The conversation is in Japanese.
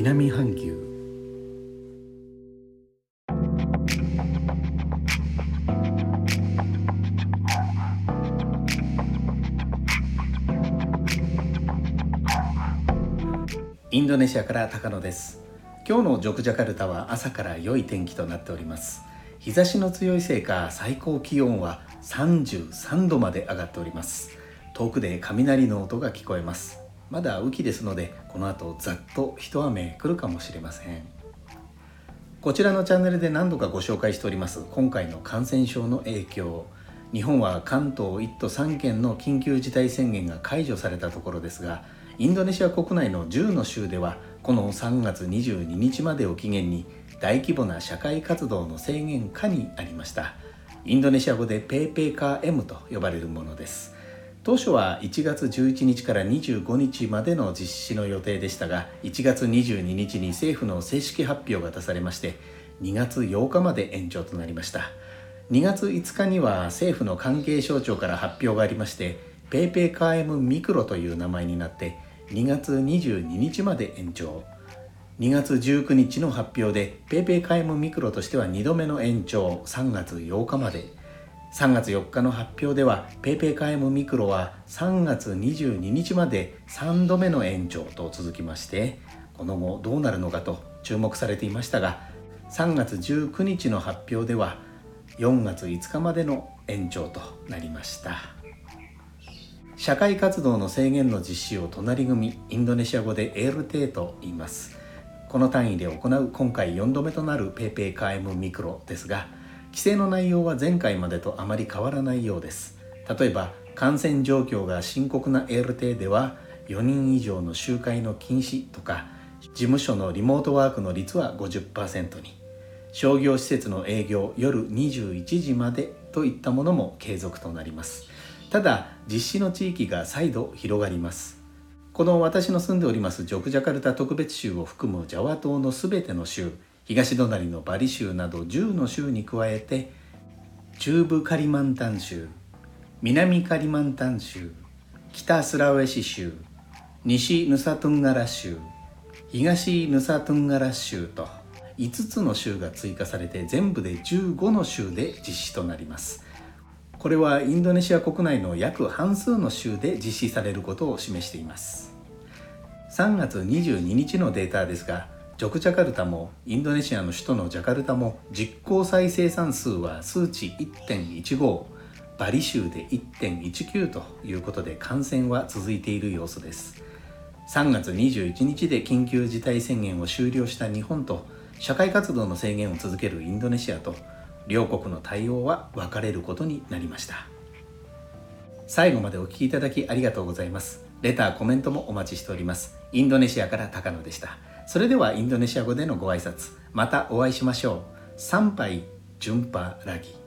南半球。インドネシアから高野です。今日のジョクジャカルタは朝から良い天気となっております。日差しの強いせいか最高気温は33度まで上がっております。遠くで雷の音が聞こえます。まだ雨季ですのでこの後ざっと一雨来るかもしれません。こちらのチャンネルで何度かご紹介しております今回の感染症の影響。日本は関東1都3県の緊急事態宣言が解除されたところですがインドネシア国内の10の州ではこの3月22日までを期限に大規模な社会活動の制限下にありました。インドネシア語でペーペーカー M と呼ばれるものです。当初は1月11日から25日までの実施の予定でしたが1月22日に政府の正式発表が出されまして2月8日まで延長となりました。2月5日には政府の関係省庁から発表がありましてペイペイカー M ミクロという名前になって2月22日まで延長。2月19日の発表で PayPay カイムミクロとしては2度目の延長3月8日まで。3月4日の発表では PayPay カイムミクロは3月22日まで3度目の延長と続きましてこの後どうなるのかと注目されていましたが3月19日の発表では4月5日までの延長となりました。社会活動の制限の実施を隣組インドネシア語でエールテーと言いますこの単位で行う今回4度目となる PayPay カエムミクロですが規制の内容は前回までとあまり変わらないようです。例えば感染状況が深刻な LT では4人以上の集会の禁止とか事務所のリモートワークの率は50%に。商業施設の営業夜21時までといったものも継続となります。ただ実施の地域が再度広がります。この私の住んでおりますジョクジャカルタ特別州を含むジャワ島のすべての州東隣のバリ州など10の州に加えて中部カリマンタン州南カリマンタン州北スラウェシ州西ヌサトゥンガラ州東ヌサトゥンガラ州と5つの州が追加されて全部で15の州で実施となります。これはインドネシア国内の約半数の州で実施されることを示しています。3月22日のデータですがジョクジャカルタもインドネシアの首都のジャカルタも実効再生産数は数値1.15バリ州で1.19ということで感染は続いている様子です。3月21日で緊急事態宣言を終了した日本と社会活動の制限を続けるインドネシアと両国の対応は分かれることになりました。最後までお聴きいただきありがとうございます。レターコメントもお待ちしております。インドネシアから高野でした。それではインドネシア語でのご挨拶。またお会いしましょう。参拝順波ラギ。